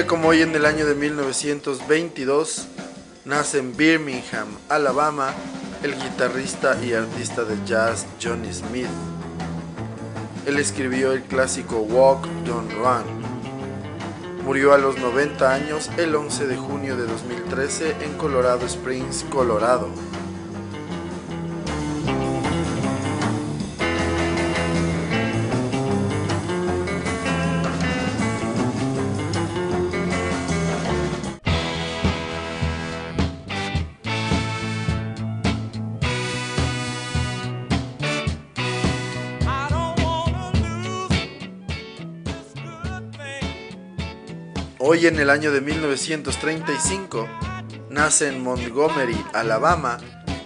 Como hoy en el año de 1922, nace en Birmingham, Alabama, el guitarrista y artista de jazz Johnny Smith. Él escribió el clásico Walk, Don't Run. Murió a los 90 años el 11 de junio de 2013 en Colorado Springs, Colorado. Hoy en el año de 1935 nace en Montgomery, Alabama,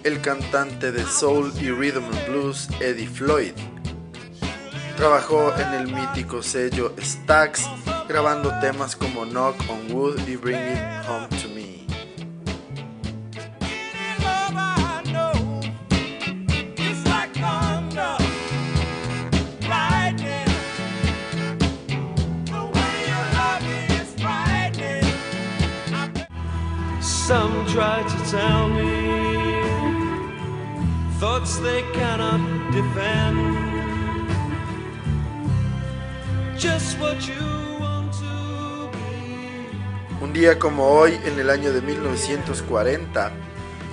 el cantante de soul y rhythm and blues Eddie Floyd. Trabajó en el mítico sello Stax, grabando temas como Knock on Wood y Bring It Home to Me. Un día como hoy, en el año de 1940,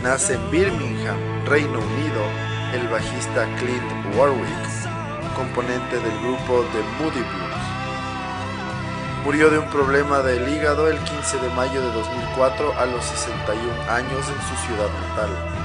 nace en Birmingham, Reino Unido, el bajista Clint Warwick, componente del grupo The Moody Blues. Murió de un problema del hígado el 15 de mayo de 2004 a los 61 años en su ciudad natal.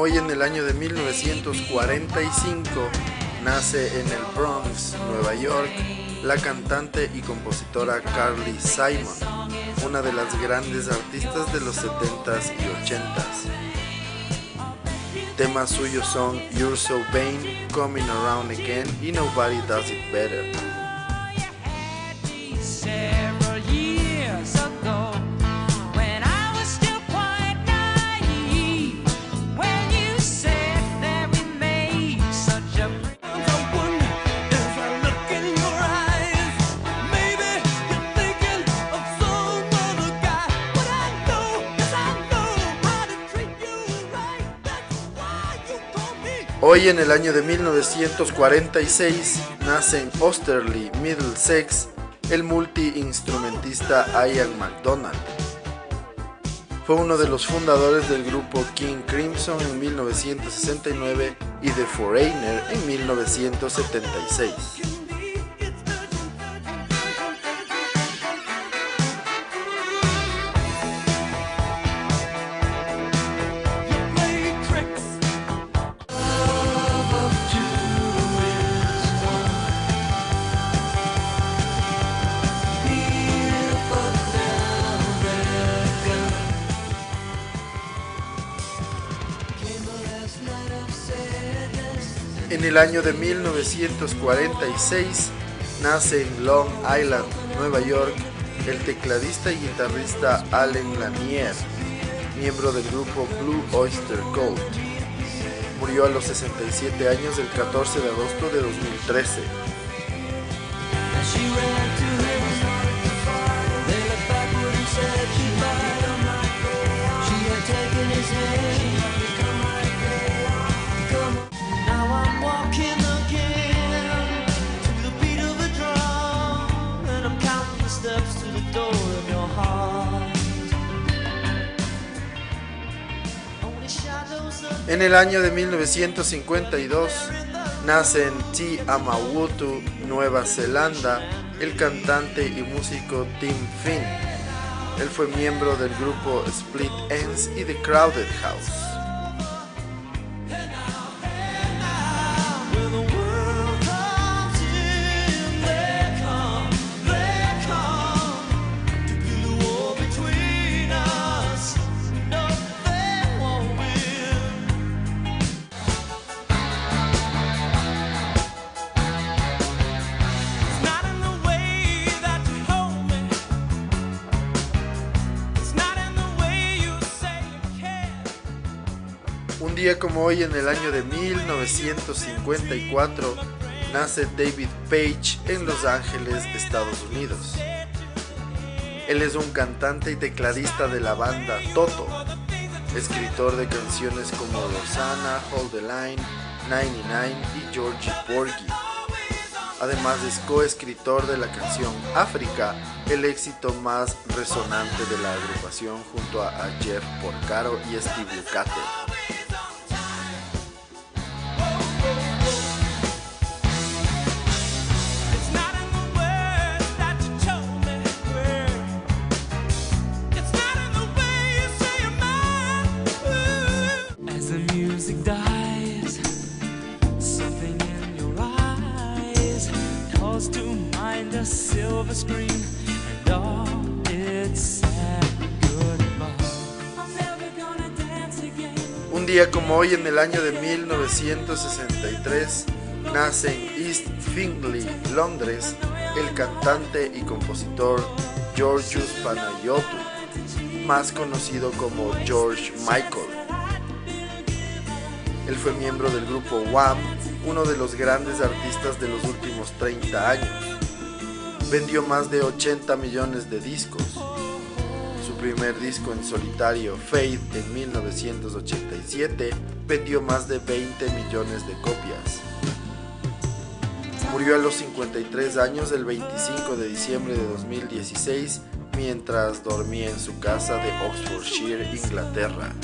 Hoy en el año de 1945 nace en el Bronx, Nueva York, la cantante y compositora Carly Simon, una de las grandes artistas de los 70s y 80s. Temas suyos son You're So Vain, Coming Around Again y Nobody Does It Better. Hoy en el año de 1946 nace en Osterley, Middlesex, el multiinstrumentista Ian MacDonald. Fue uno de los fundadores del grupo King Crimson en 1969 y The Foreigner en 1976. En el año de 1946 nace en Long Island, Nueva York, el tecladista y guitarrista Allen Lanier, miembro del grupo Blue Oyster Cult. Murió a los 67 años el 14 de agosto de 2013. En el año de 1952 nace en Te Amawutu, Nueva Zelanda, el cantante y músico Tim Finn. Él fue miembro del grupo Split Ends y The Crowded House. Día como hoy, en el año de 1954, nace David Page en Los Ángeles, Estados Unidos. Él es un cantante y tecladista de la banda Toto, escritor de canciones como Rosanna, Hold the Line, 99 y Georgie Porgy. Además es coescritor de la canción África, el éxito más resonante de la agrupación junto a Jeff Porcaro y Steve Lukather. Día como hoy en el año de 1963 nace en East Fingley, Londres, el cantante y compositor Georgios Panayotou, más conocido como George Michael. Él fue miembro del grupo Wham, uno de los grandes artistas de los últimos 30 años vendió más de 80 millones de discos. Primer disco en solitario, Faith, en 1987, vendió más de 20 millones de copias. Murió a los 53 años el 25 de diciembre de 2016 mientras dormía en su casa de Oxfordshire, Inglaterra.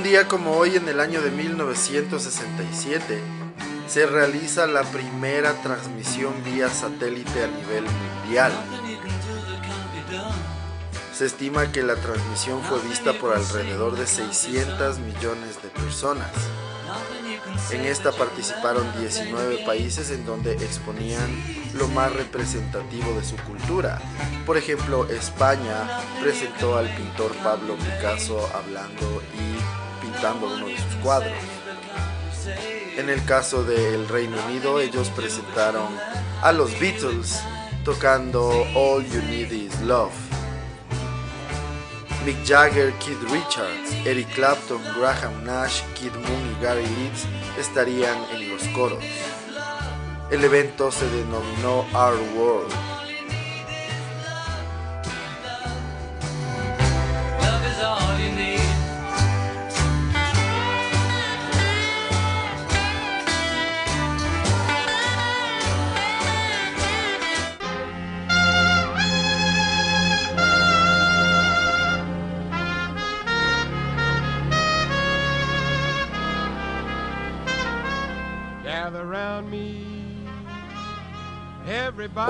Un día como hoy en el año de 1967 se realiza la primera transmisión vía satélite a nivel mundial. Se estima que la transmisión fue vista por alrededor de 600 millones de personas. En esta participaron 19 países en donde exponían lo más representativo de su cultura. Por ejemplo, España presentó al pintor Pablo Picasso hablando y uno de sus cuadros. En el caso del Reino Unido, ellos presentaron a los Beatles tocando All You Need Is Love. Mick Jagger, Keith Richards, Eric Clapton, Graham Nash, Kid Moon y Gary Leeds estarían en los coros. El evento se denominó Our World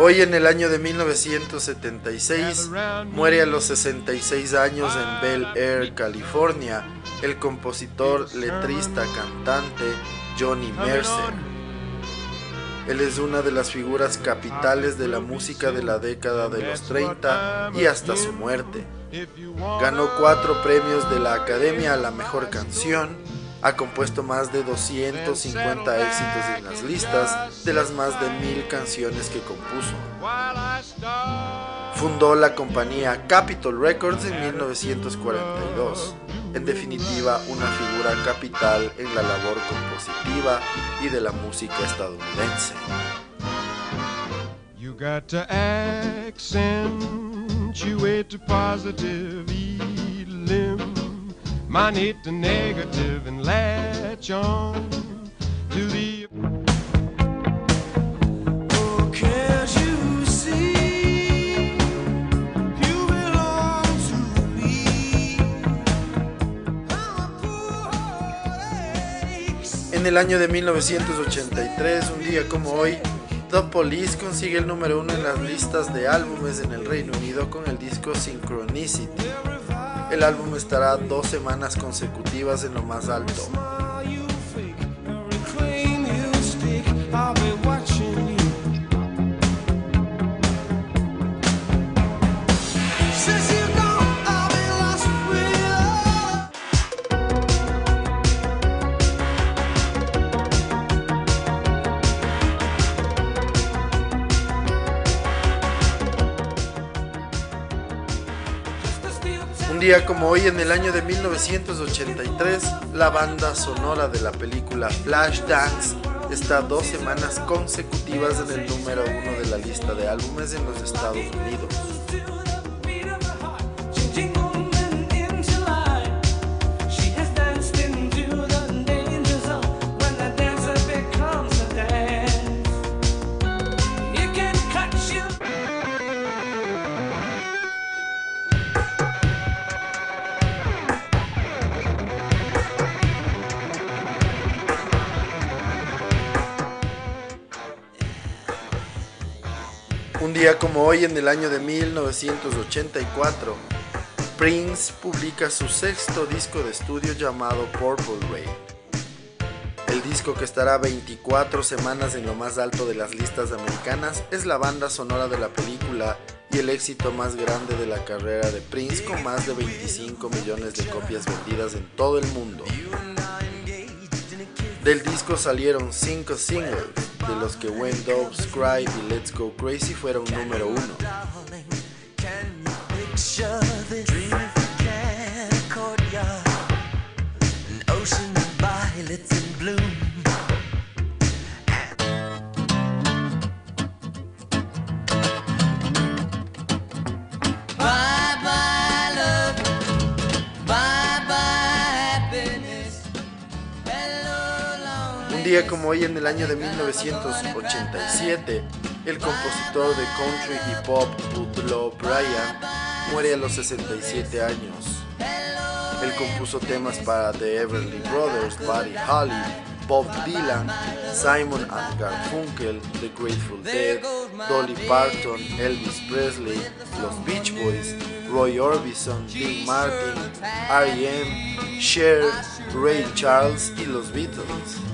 Hoy en el año de 1976 muere a los 66 años en Bel Air, California, el compositor, letrista, cantante Johnny Mercer. Él es una de las figuras capitales de la música de la década de los 30 y hasta su muerte. Ganó cuatro premios de la Academia a la Mejor Canción, ha compuesto más de 250 éxitos en las listas de las más de mil canciones que compuso. Fundó la compañía Capitol Records en 1942. en definitiva una figura capital en la labor compositiva y de la música estadounidense. Eliminate the negative, and latch on to the. Oh, can't you see? En el año de 1983, un día como hoy, The Police consigue el número uno en las listas de álbumes en el Reino Unido con el disco Synchronicity. El álbum estará dos semanas consecutivas en lo más alto. Un día como hoy, en el año de 1983, la banda sonora de la película Flashdance está dos semanas consecutivas en el número uno de la lista de álbumes en los Estados Unidos. Un día como hoy, en el año de 1984, Prince publica su sexto disco de estudio llamado Purple Rain. El disco que estará 24 semanas en lo más alto de las listas americanas es la banda sonora de la película y el éxito más grande de la carrera de Prince con más de 25 millones de copias vendidas en todo el mundo. Del disco salieron 5 singles, de los que When Doves Cry y Let's Go Crazy fueron número uno. Como hoy en el año de 1987, el compositor de country y pop Bootlow Bryan muere a los 67 años. Él compuso temas para The Everly Brothers, Buddy Holly, Bob Dylan, Simon and Garfunkel, The Grateful Dead, Dolly Parton, Elvis Presley, los Beach Boys, Roy Orbison, Dean Martin, R.E.M., Cher, Ray Charles y los Beatles.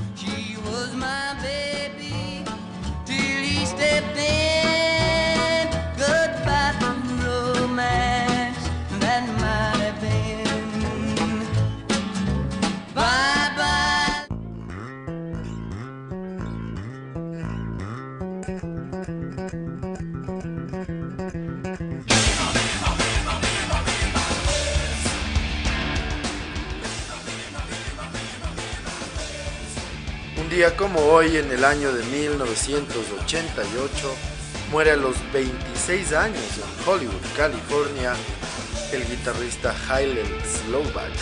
Día como hoy, en el año de 1988, muere a los 26 años en Hollywood, California, el guitarrista Hylel Slovak,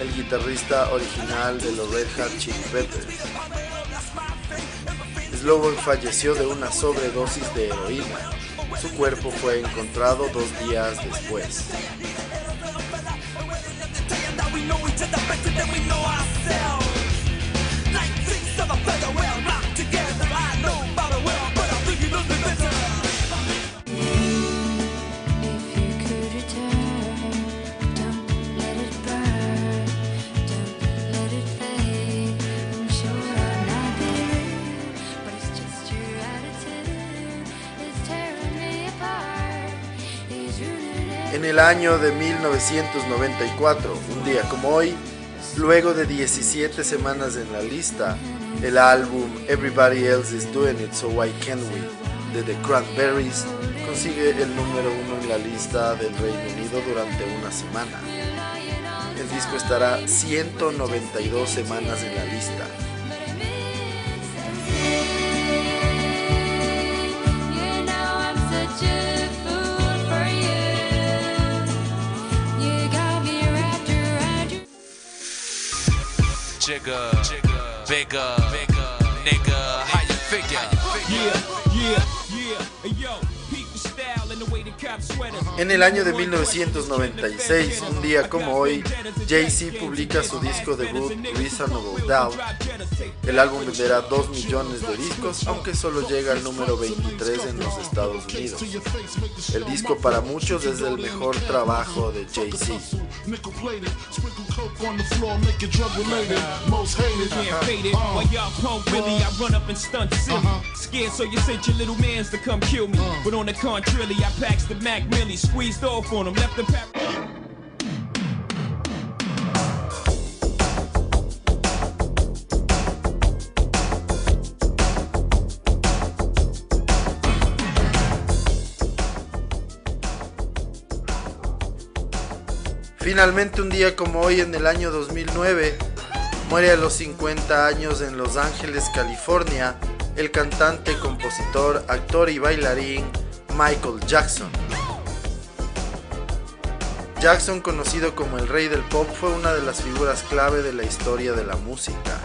el guitarrista original de los Red Hot Chili Peppers. Slovak falleció de una sobredosis de heroína. Su cuerpo fue encontrado dos días después. Año de 1994, un día como hoy, luego de 17 semanas en la lista, el álbum Everybody Else Is Doing It So Why Can't We de The Cranberries consigue el número uno en la lista del Reino Unido durante una semana. el disco estará 192 semanas en la lista. Jigga, bigger, bigger, nigga, how you figure? Yeah, yeah. En el año de 1996, un día como hoy, Jay-Z publica su disco debut Reasonable Doubt. El álbum venderá 2 millones de discos, aunque solo llega al número 23 en los Estados Unidos. El disco para muchos es el mejor trabajo de Jay-Z. Squeezed off on him, left. Finalmente, un día como hoy en el año 2009, muere a los 50 años en Los Ángeles, California, el cantante, compositor, actor y bailarín Michael Jackson. Jackson, conocido como el rey del pop, fue una de las figuras clave de la historia de la música.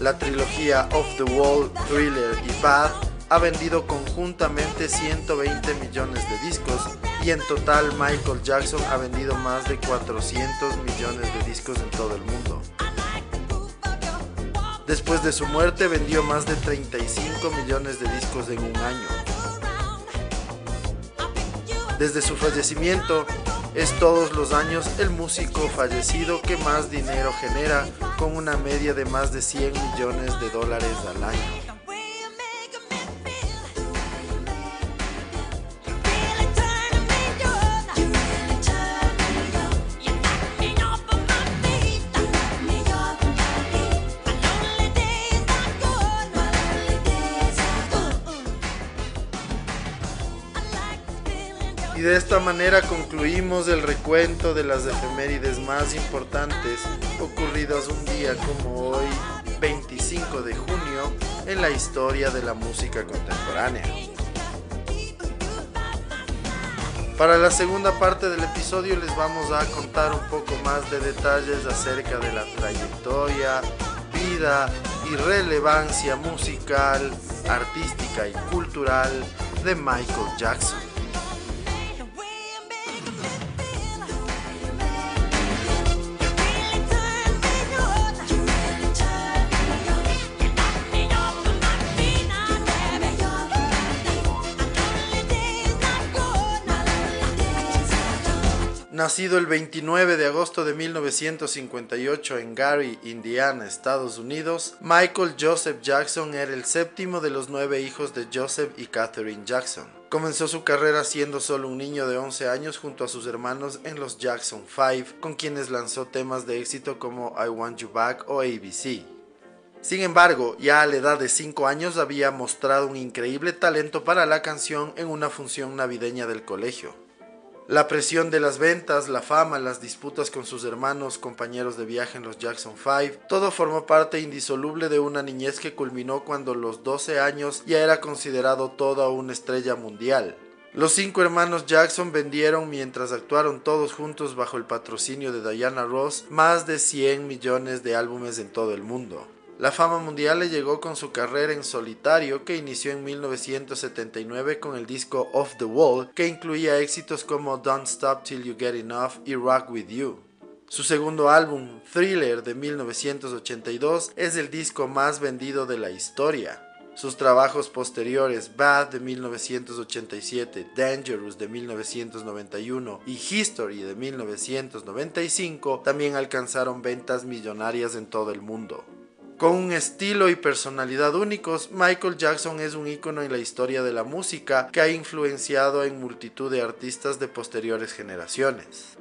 La trilogía Off the Wall, Thriller y Bad ha vendido conjuntamente 120 millones de discos y en total Michael Jackson ha vendido más de 400 millones de discos en todo el mundo. Después de su muerte vendió más de 35 millones de discos en un año. Desde su fallecimiento, es todos los años el músico fallecido que más dinero genera, con una media de más de 100 millones de dólares al año. Manera concluimos el recuento de las efemérides más importantes ocurridas un día como hoy, 25 de junio, en la historia de la música contemporánea. Para la segunda parte del episodio les vamos a contar un poco más de detalles acerca de la trayectoria, vida y relevancia musical, artística y cultural de Michael Jackson. Nacido el 29 de agosto de 1958 en Gary, Indiana, Estados Unidos, Michael Joseph Jackson era el séptimo de los nueve hijos de Joseph y Catherine Jackson. Comenzó su carrera siendo solo un niño de 11 años junto a sus hermanos en los Jackson 5, con quienes lanzó temas de éxito como I Want You Back o ABC. Sin embargo, ya a la edad de 5 años había mostrado un increíble talento para la canción en una función navideña del colegio. La presión de las ventas, la fama, las disputas con sus hermanos, compañeros de viaje en los Jackson 5, todo formó parte indisoluble de una niñez que culminó cuando a los 12 años ya era considerado toda una estrella mundial. Los cinco hermanos Jackson vendieron mientras actuaron todos juntos bajo el patrocinio de Diana Ross más de 100 millones de álbumes en todo el mundo. La fama mundial le llegó con su carrera en solitario que inició en 1979 con el disco Off the Wall que incluía éxitos como Don't Stop Till You Get Enough y Rock With You. Su segundo álbum, Thriller de 1982, es el disco más vendido de la historia. Sus trabajos posteriores, Bad de 1987, Dangerous de 1991 y History de 1995, también alcanzaron ventas millonarias en todo el mundo. Con un estilo y personalidad únicos, Michael Jackson es un ícono en la historia de la música que ha influenciado en multitud de artistas de posteriores generaciones.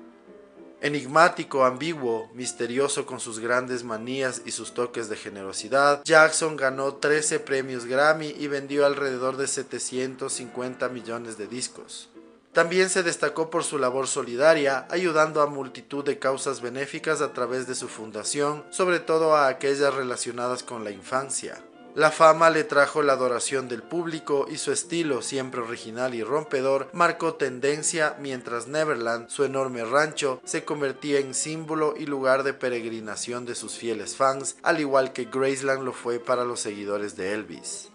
Enigmático, ambiguo, misterioso con sus grandes manías y sus toques de generosidad, Jackson ganó 13 premios Grammy y vendió alrededor de 750 millones de discos. También se destacó por su labor solidaria, ayudando a multitud de causas benéficas a través de su fundación, sobre todo a aquellas relacionadas con la infancia. La fama le trajo la adoración del público y su estilo, siempre original y rompedor, marcó tendencia mientras Neverland, su enorme rancho, se convertía en símbolo y lugar de peregrinación de sus fieles fans, al igual que Graceland lo fue para los seguidores de Elvis.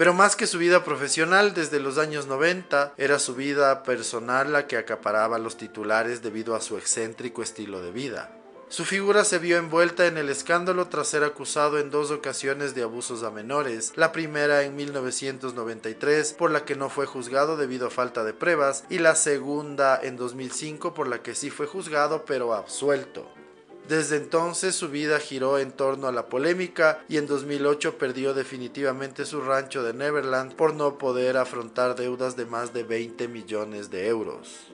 Pero más que su vida profesional, desde los años 90, era su vida personal la que acaparaba los titulares debido a su excéntrico estilo de vida. Su figura se vio envuelta en el escándalo tras ser acusado en dos ocasiones de abusos a menores, la primera en 1993 por la que no fue juzgado debido a falta de pruebas y la segunda en 2005 por la que sí fue juzgado pero absuelto. Desde entonces su vida giró en torno a la polémica y en 2008 perdió definitivamente su rancho de Neverland por no poder afrontar deudas de más de 20 millones de euros.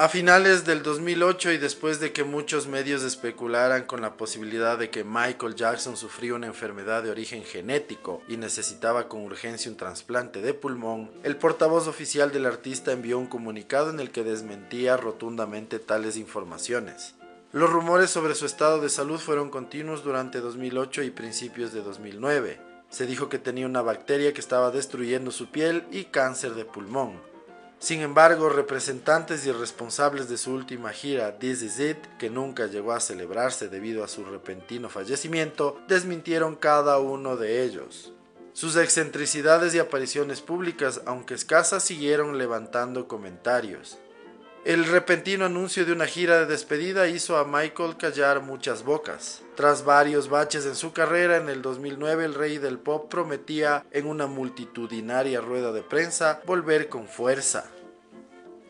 A finales del 2008 y después de que muchos medios especularan con la posibilidad de que Michael Jackson sufría una enfermedad de origen genético y necesitaba con urgencia un trasplante de pulmón, el portavoz oficial del artista envió un comunicado en el que desmentía rotundamente tales informaciones. Los rumores sobre su estado de salud fueron continuos durante 2008 y principios de 2009. Se dijo que tenía una bacteria que estaba destruyendo su piel y cáncer de pulmón. Sin embargo, representantes y responsables de su última gira This Is It, que nunca llegó a celebrarse debido a su repentino fallecimiento, desmintieron cada uno de ellos. Sus excentricidades y apariciones públicas, aunque escasas, siguieron levantando comentarios. El repentino anuncio de una gira de despedida hizo a Michael callar muchas bocas. Tras varios baches en su carrera, en el 2009 el rey del pop prometía en una multitudinaria rueda de prensa volver con fuerza.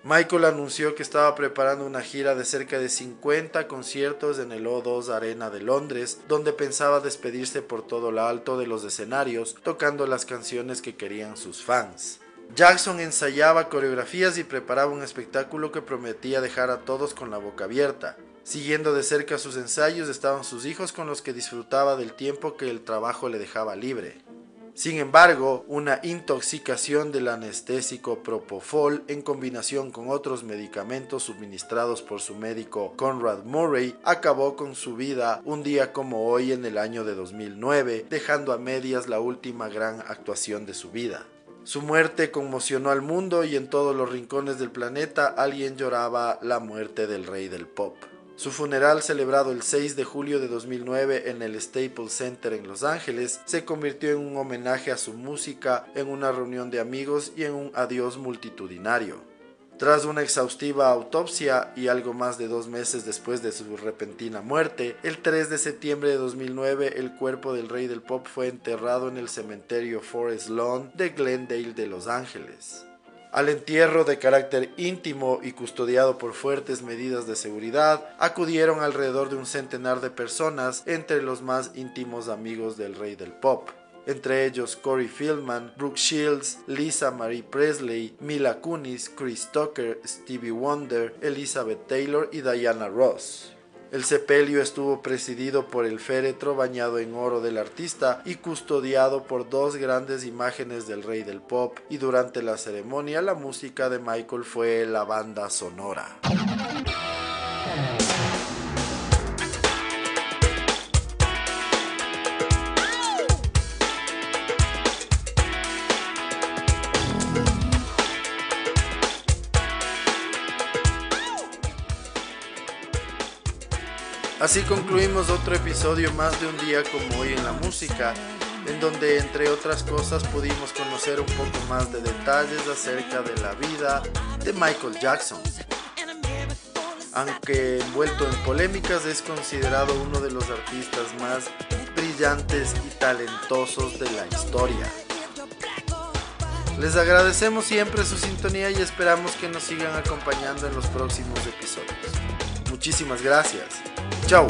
Michael anunció que estaba preparando una gira de cerca de 50 conciertos en el O2 Arena de Londres, donde pensaba despedirse por todo lo alto de los escenarios, tocando las canciones que querían sus fans. Jackson ensayaba coreografías y preparaba un espectáculo que prometía dejar a todos con la boca abierta. Siguiendo de cerca sus ensayos estaban sus hijos con los que disfrutaba del tiempo que el trabajo le dejaba libre. Sin embargo, una intoxicación del anestésico Propofol en combinación con otros medicamentos suministrados por su médico Conrad Murray acabó con su vida un día como hoy en el año de 2009, dejando a medias la última gran actuación de su vida. Su muerte conmocionó al mundo y en todos los rincones del planeta alguien lloraba la muerte del rey del pop. Su funeral, celebrado el 6 de julio de 2009 en el Staples Center en Los Ángeles, se convirtió en un homenaje a su música, en una reunión de amigos y en un adiós multitudinario. Tras una exhaustiva autopsia y algo más de dos meses después de su repentina muerte, el 3 de septiembre de 2009 el cuerpo del rey del pop fue enterrado en el cementerio Forest Lawn de Glendale de Los Ángeles. Al entierro de carácter íntimo y custodiado por fuertes medidas de seguridad, acudieron alrededor de un centenar de personas, entre los más íntimos amigos del rey del pop entre ellos Corey Feldman, Brooke Shields, Lisa Marie Presley, Mila Kunis, Chris Tucker, Stevie Wonder, Elizabeth Taylor y Diana Ross. El sepelio estuvo presidido por el féretro bañado en oro del artista y custodiado por dos grandes imágenes del rey del pop y durante la ceremonia la música de Michael fue la banda sonora. Así concluimos otro episodio más de un día como hoy en la música, en donde entre otras cosas pudimos conocer un poco más de detalles acerca de la vida de Michael Jackson. Aunque envuelto en polémicas es considerado uno de los artistas más brillantes y talentosos de la historia. Les agradecemos siempre su sintonía y esperamos que nos sigan acompañando en los próximos episodios. Muchísimas gracias. 叫武